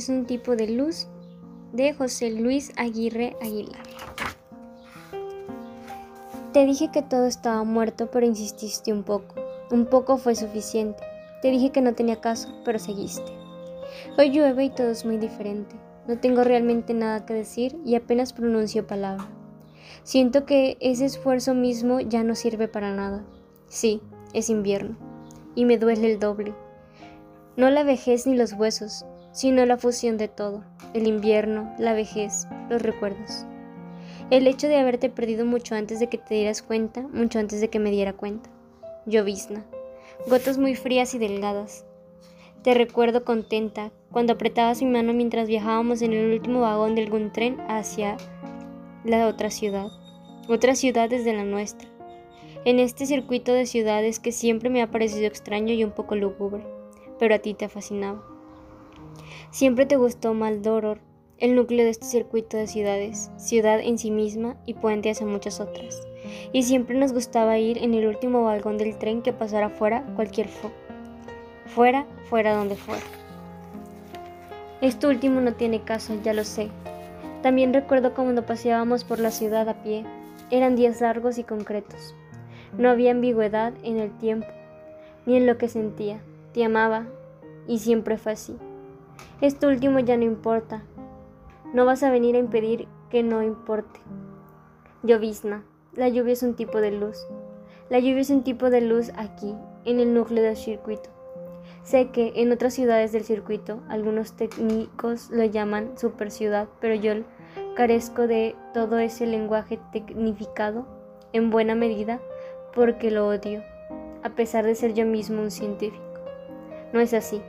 es un tipo de luz de José Luis Aguirre Aguilar. Te dije que todo estaba muerto, pero insististe un poco. Un poco fue suficiente. Te dije que no tenía caso, pero seguiste. Hoy llueve y todo es muy diferente. No tengo realmente nada que decir y apenas pronuncio palabra. Siento que ese esfuerzo mismo ya no sirve para nada. Sí, es invierno. Y me duele el doble. No la vejez ni los huesos, sino la fusión de todo. El invierno, la vejez, los recuerdos. El hecho de haberte perdido mucho antes de que te dieras cuenta, mucho antes de que me diera cuenta. Llovizna. Gotas muy frías y delgadas. Te recuerdo contenta cuando apretabas mi mano mientras viajábamos en el último vagón de algún tren hacia la otra ciudad. Otra ciudad desde la nuestra. En este circuito de ciudades que siempre me ha parecido extraño y un poco lúgubre, pero a ti te fascinaba. Siempre te gustó Maldoror, el núcleo de este circuito de ciudades, ciudad en sí misma y puente hacia muchas otras. Y siempre nos gustaba ir en el último vagón del tren que pasara fuera cualquier foco Fuera, fuera donde fuera. Esto último no tiene caso, ya lo sé. También recuerdo cuando paseábamos por la ciudad a pie. Eran días largos y concretos. No había ambigüedad en el tiempo, ni en lo que sentía. Te amaba, y siempre fue así. Esto último ya no importa. No vas a venir a impedir que no importe. Llovizna. La lluvia es un tipo de luz. La lluvia es un tipo de luz aquí, en el núcleo del circuito. Sé que en otras ciudades del circuito algunos técnicos lo llaman super ciudad, pero yo carezco de todo ese lenguaje tecnificado en buena medida porque lo odio, a pesar de ser yo mismo un científico. No es así.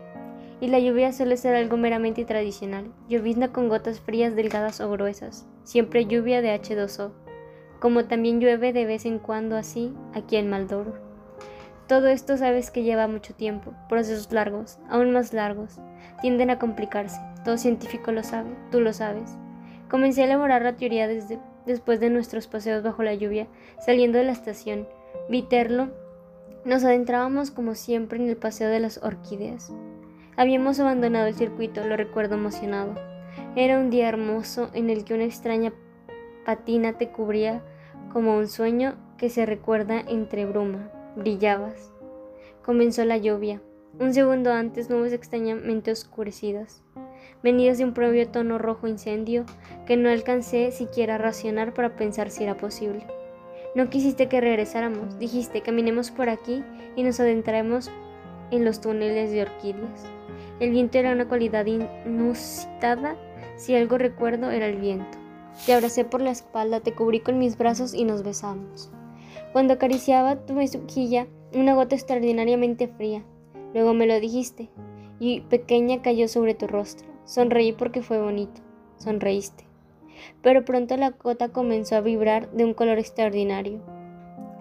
Y la lluvia suele ser algo meramente tradicional, llovizna con gotas frías, delgadas o gruesas, siempre lluvia de H2O, como también llueve de vez en cuando así aquí en Maldoro. Todo esto sabes que lleva mucho tiempo, procesos largos, aún más largos, tienden a complicarse. Todo científico lo sabe, tú lo sabes. Comencé a elaborar la teoría desde, después de nuestros paseos bajo la lluvia, saliendo de la estación. Viterlo, nos adentrábamos como siempre en el paseo de las orquídeas. Habíamos abandonado el circuito, lo recuerdo emocionado. Era un día hermoso en el que una extraña patina te cubría como un sueño que se recuerda entre bruma, brillabas. Comenzó la lluvia. Un segundo antes, nubes extrañamente oscurecidas, venidas de un propio tono rojo incendio que no alcancé siquiera a racionar para pensar si era posible. No quisiste que regresáramos, dijiste caminemos por aquí y nos adentraremos en los túneles de orquídeas. El viento era una cualidad inusitada, si algo recuerdo era el viento. Te abracé por la espalda, te cubrí con mis brazos y nos besamos. Cuando acariciaba tu mejilla, una gota extraordinariamente fría. Luego me lo dijiste, y pequeña cayó sobre tu rostro. Sonreí porque fue bonito. Sonreíste. Pero pronto la gota comenzó a vibrar de un color extraordinario.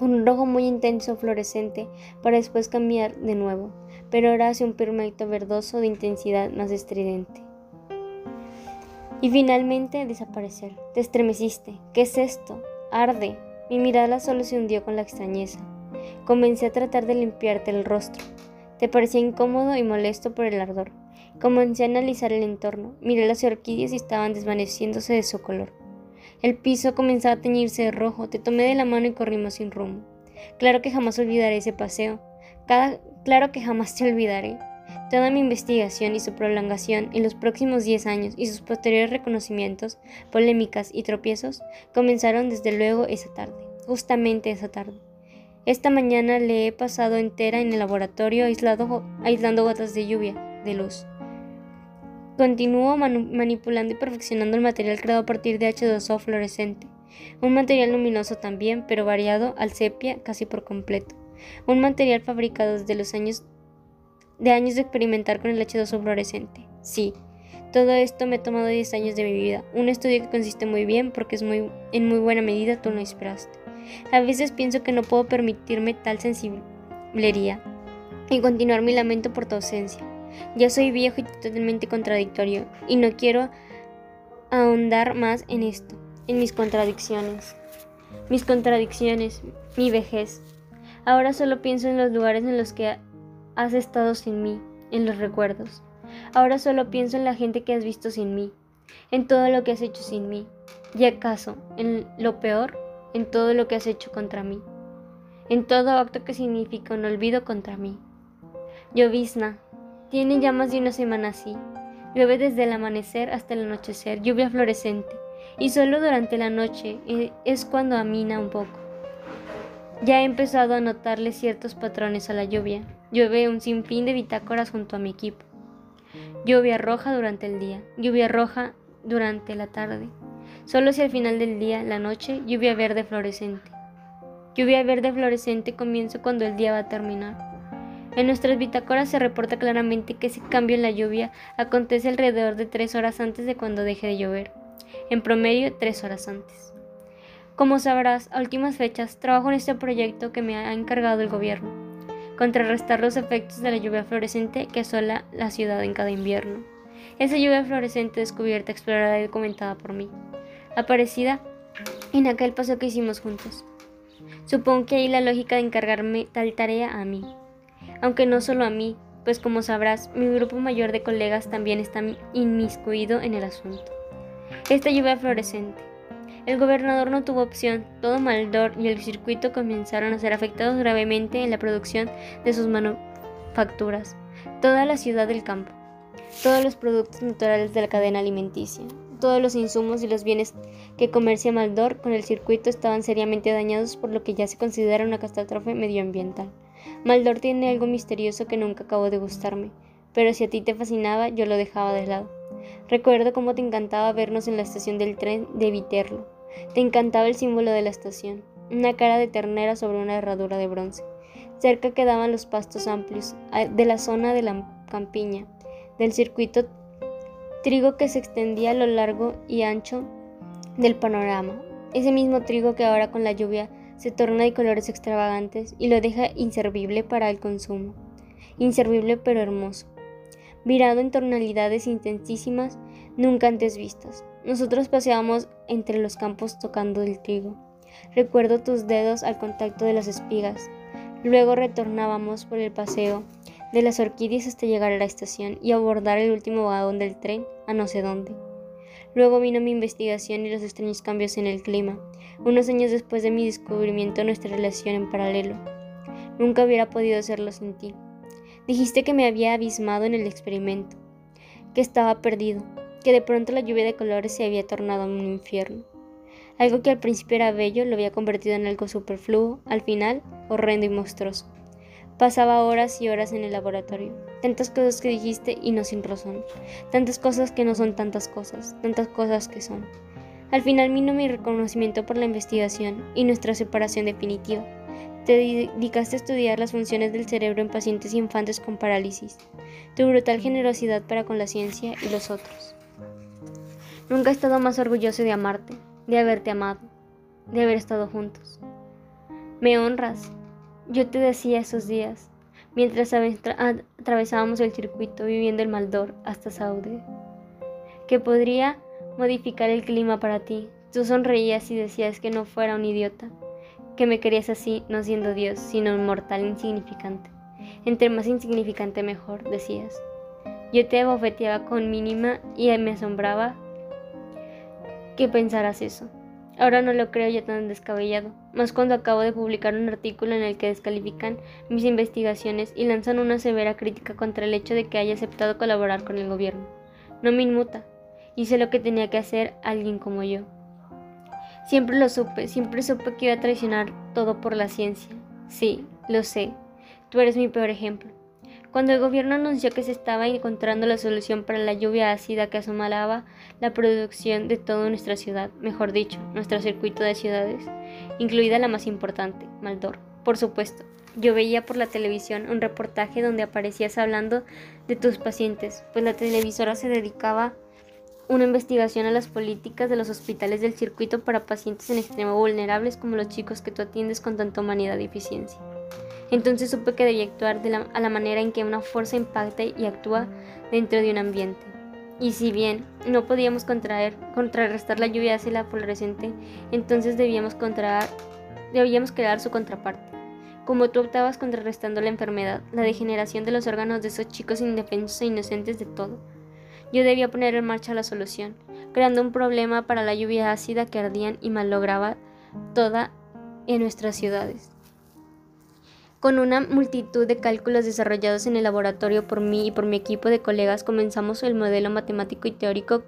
Un rojo muy intenso, fluorescente, para después cambiar de nuevo, pero ahora hacia un pigmento verdoso de intensidad más estridente. Y finalmente desaparecer. Te estremeciste. ¿Qué es esto? Arde. Mi mirada solo se hundió con la extrañeza. Comencé a tratar de limpiarte el rostro. Te parecía incómodo y molesto por el ardor. Comencé a analizar el entorno. Miré las orquídeas y estaban desvaneciéndose de su color. El piso comenzaba a teñirse de rojo. Te tomé de la mano y corrimos sin rumbo. Claro que jamás olvidaré ese paseo. Claro que jamás te olvidaré. Toda mi investigación y su prolongación en los próximos 10 años y sus posteriores reconocimientos, polémicas y tropiezos comenzaron desde luego esa tarde, justamente esa tarde. Esta mañana le he pasado entera en el laboratorio aislado, aislando gotas de lluvia, de luz. Continúo manipulando y perfeccionando el material creado a partir de H2O fluorescente, un material luminoso también, pero variado al sepia casi por completo, un material fabricado desde los años de años de experimentar con el H2O fluorescente. Sí, todo esto me ha tomado 10 años de mi vida, un estudio que consiste muy bien porque es muy, en muy buena medida tú lo inspiraste. A veces pienso que no puedo permitirme tal sensiblería y continuar mi lamento por tu ausencia. Ya soy viejo y totalmente contradictorio y no quiero ahondar más en esto, en mis contradicciones. Mis contradicciones, mi vejez. Ahora solo pienso en los lugares en los que has estado sin mí, en los recuerdos. Ahora solo pienso en la gente que has visto sin mí, en todo lo que has hecho sin mí, y acaso, en lo peor, en todo lo que has hecho contra mí, en todo acto que significa un olvido contra mí. Llovizna, tiene ya más de una semana así. Llueve desde el amanecer hasta el anochecer, lluvia fluorescente, y solo durante la noche eh, es cuando amina un poco. Ya he empezado a notarle ciertos patrones a la lluvia. Llueve un sinfín de bitácoras junto a mi equipo. Lluvia roja durante el día, lluvia roja durante la tarde. Solo si al final del día, la noche, lluvia verde fluorescente. Lluvia verde fluorescente comienza cuando el día va a terminar. En nuestras bitácoras se reporta claramente que ese cambio en la lluvia acontece alrededor de tres horas antes de cuando deje de llover, en promedio tres horas antes. Como sabrás, a últimas fechas trabajo en este proyecto que me ha encargado el gobierno, contrarrestar los efectos de la lluvia fluorescente que asola la ciudad en cada invierno. Esa lluvia fluorescente descubierta, explorada y documentada por mí, aparecida en aquel paso que hicimos juntos. Supongo que hay la lógica de encargarme tal tarea a mí aunque no solo a mí, pues como sabrás, mi grupo mayor de colegas también está inmiscuido en el asunto. Esta lluvia fluorescente. El gobernador no tuvo opción, todo Maldor y el circuito comenzaron a ser afectados gravemente en la producción de sus manufacturas, toda la ciudad del campo, todos los productos naturales de la cadena alimenticia, todos los insumos y los bienes que comercia Maldor con el circuito estaban seriamente dañados por lo que ya se considera una catástrofe medioambiental. Maldor tiene algo misterioso que nunca acabó de gustarme, pero si a ti te fascinaba, yo lo dejaba de lado. Recuerdo cómo te encantaba vernos en la estación del tren de Viterlo. Te encantaba el símbolo de la estación, una cara de ternera sobre una herradura de bronce. Cerca quedaban los pastos amplios de la zona de la campiña, del circuito trigo que se extendía a lo largo y ancho del panorama. Ese mismo trigo que ahora con la lluvia se torna de colores extravagantes y lo deja inservible para el consumo. Inservible pero hermoso. Virado en tonalidades intensísimas nunca antes vistas. Nosotros paseábamos entre los campos tocando el trigo. Recuerdo tus dedos al contacto de las espigas. Luego retornábamos por el paseo de las orquídeas hasta llegar a la estación y abordar el último vagón del tren a no sé dónde. Luego vino mi investigación y los extraños cambios en el clima, unos años después de mi descubrimiento de nuestra relación en paralelo. Nunca hubiera podido hacerlo sin ti. Dijiste que me había abismado en el experimento, que estaba perdido, que de pronto la lluvia de colores se había tornado un infierno. Algo que al principio era bello lo había convertido en algo superfluo, al final horrendo y monstruoso. Pasaba horas y horas en el laboratorio. Tantas cosas que dijiste y no sin razón. Tantas cosas que no son tantas cosas. Tantas cosas que son. Al final vino mi reconocimiento por la investigación y nuestra separación definitiva. Te dedicaste a estudiar las funciones del cerebro en pacientes infantes con parálisis. Tu brutal generosidad para con la ciencia y los otros. Nunca he estado más orgulloso de amarte, de haberte amado, de haber estado juntos. Me honras, yo te decía esos días, mientras atravesábamos el circuito viviendo el Maldor hasta Saude, que podría modificar el clima para ti. Tú sonreías y decías que no fuera un idiota, que me querías así, no siendo Dios, sino un mortal insignificante. Entre más insignificante mejor, decías. Yo te bofeteaba con mínima y me asombraba que pensaras eso. Ahora no lo creo ya tan descabellado, más cuando acabo de publicar un artículo en el que descalifican mis investigaciones y lanzan una severa crítica contra el hecho de que haya aceptado colaborar con el gobierno. No me inmuta, hice lo que tenía que hacer alguien como yo. Siempre lo supe, siempre supe que iba a traicionar todo por la ciencia. Sí, lo sé, tú eres mi peor ejemplo. Cuando el gobierno anunció que se estaba encontrando la solución para la lluvia ácida que asomalaba la producción de toda nuestra ciudad, mejor dicho, nuestro circuito de ciudades, incluida la más importante, Maldor. Por supuesto, yo veía por la televisión un reportaje donde aparecías hablando de tus pacientes, pues la televisora se dedicaba una investigación a las políticas de los hospitales del circuito para pacientes en extremo vulnerables como los chicos que tú atiendes con tanta humanidad y eficiencia. Entonces supe que debía actuar a la manera en que una fuerza impacta y actúa dentro de un ambiente. Y si bien no podíamos contraer, contrarrestar la lluvia hacia la fluorescente, entonces debíamos, contraer, debíamos crear su contraparte. como tú optabas contrarrestando la enfermedad, la degeneración de los órganos de esos chicos indefensos e inocentes de todo. Yo debía poner en marcha la solución, creando un problema para la lluvia ácida que ardían y malograba toda en nuestras ciudades. Con una multitud de cálculos desarrollados en el laboratorio por mí y por mi equipo de colegas, comenzamos el modelo matemático y teórico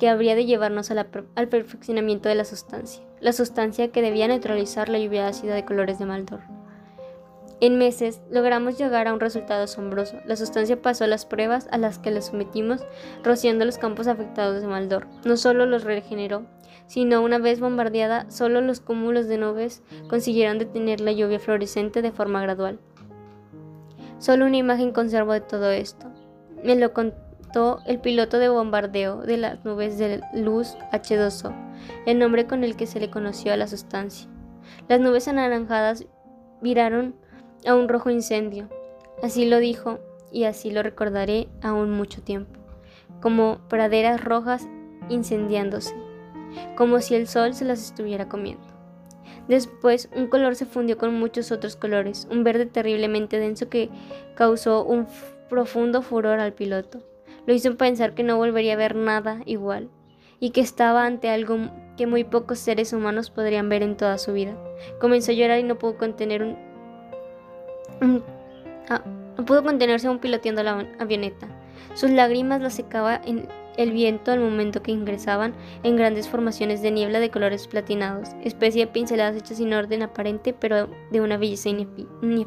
que habría de llevarnos al perfeccionamiento de la sustancia, la sustancia que debía neutralizar la lluvia ácida de colores de Maldor. En meses logramos llegar a un resultado asombroso. La sustancia pasó las pruebas a las que la sometimos, rociando los campos afectados de Maldor. No solo los regeneró, sino una vez bombardeada, solo los cúmulos de nubes consiguieron detener la lluvia fluorescente de forma gradual. Solo una imagen conservo de todo esto. Me lo contó el piloto de bombardeo de las nubes de luz H2O, el nombre con el que se le conoció a la sustancia. Las nubes anaranjadas viraron a un rojo incendio. Así lo dijo y así lo recordaré aún mucho tiempo, como praderas rojas incendiándose como si el sol se las estuviera comiendo. Después un color se fundió con muchos otros colores, un verde terriblemente denso que causó un profundo furor al piloto. Lo hizo pensar que no volvería a ver nada igual y que estaba ante algo que muy pocos seres humanos podrían ver en toda su vida. Comenzó a llorar y no pudo contener un, ah, pudo contenerse aún piloteando la avioneta. Sus lágrimas las secaba en el viento al momento que ingresaban en grandes formaciones de niebla de colores platinados, especie de pinceladas hechas sin orden aparente, pero de una belleza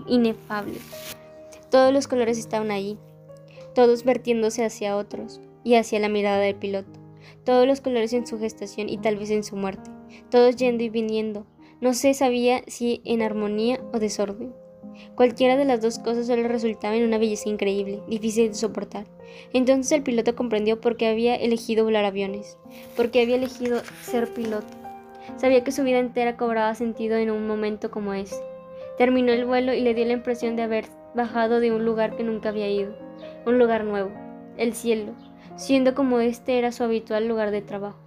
inefable. Todos los colores estaban allí, todos vertiéndose hacia otros y hacia la mirada del piloto, todos los colores en su gestación y tal vez en su muerte, todos yendo y viniendo, no se sabía si en armonía o desorden. Cualquiera de las dos cosas solo resultaba en una belleza increíble, difícil de soportar. Entonces el piloto comprendió por qué había elegido volar aviones, por qué había elegido ser piloto. Sabía que su vida entera cobraba sentido en un momento como ese. Terminó el vuelo y le dio la impresión de haber bajado de un lugar que nunca había ido, un lugar nuevo, el cielo, siendo como este era su habitual lugar de trabajo.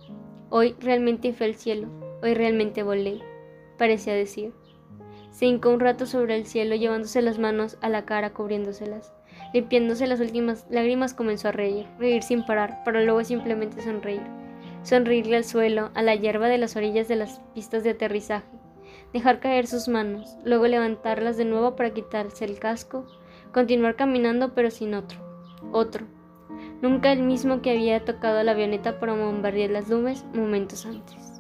Hoy realmente fue el cielo, hoy realmente volé, parecía decir. Se hincó un rato sobre el cielo, llevándose las manos a la cara, cubriéndoselas. Limpiándose las últimas lágrimas, comenzó a reír, reír sin parar, para luego simplemente sonreír. Sonreírle al suelo, a la hierba de las orillas de las pistas de aterrizaje. Dejar caer sus manos, luego levantarlas de nuevo para quitarse el casco. Continuar caminando, pero sin otro. Otro. Nunca el mismo que había tocado la avioneta para bombardear las nubes momentos antes.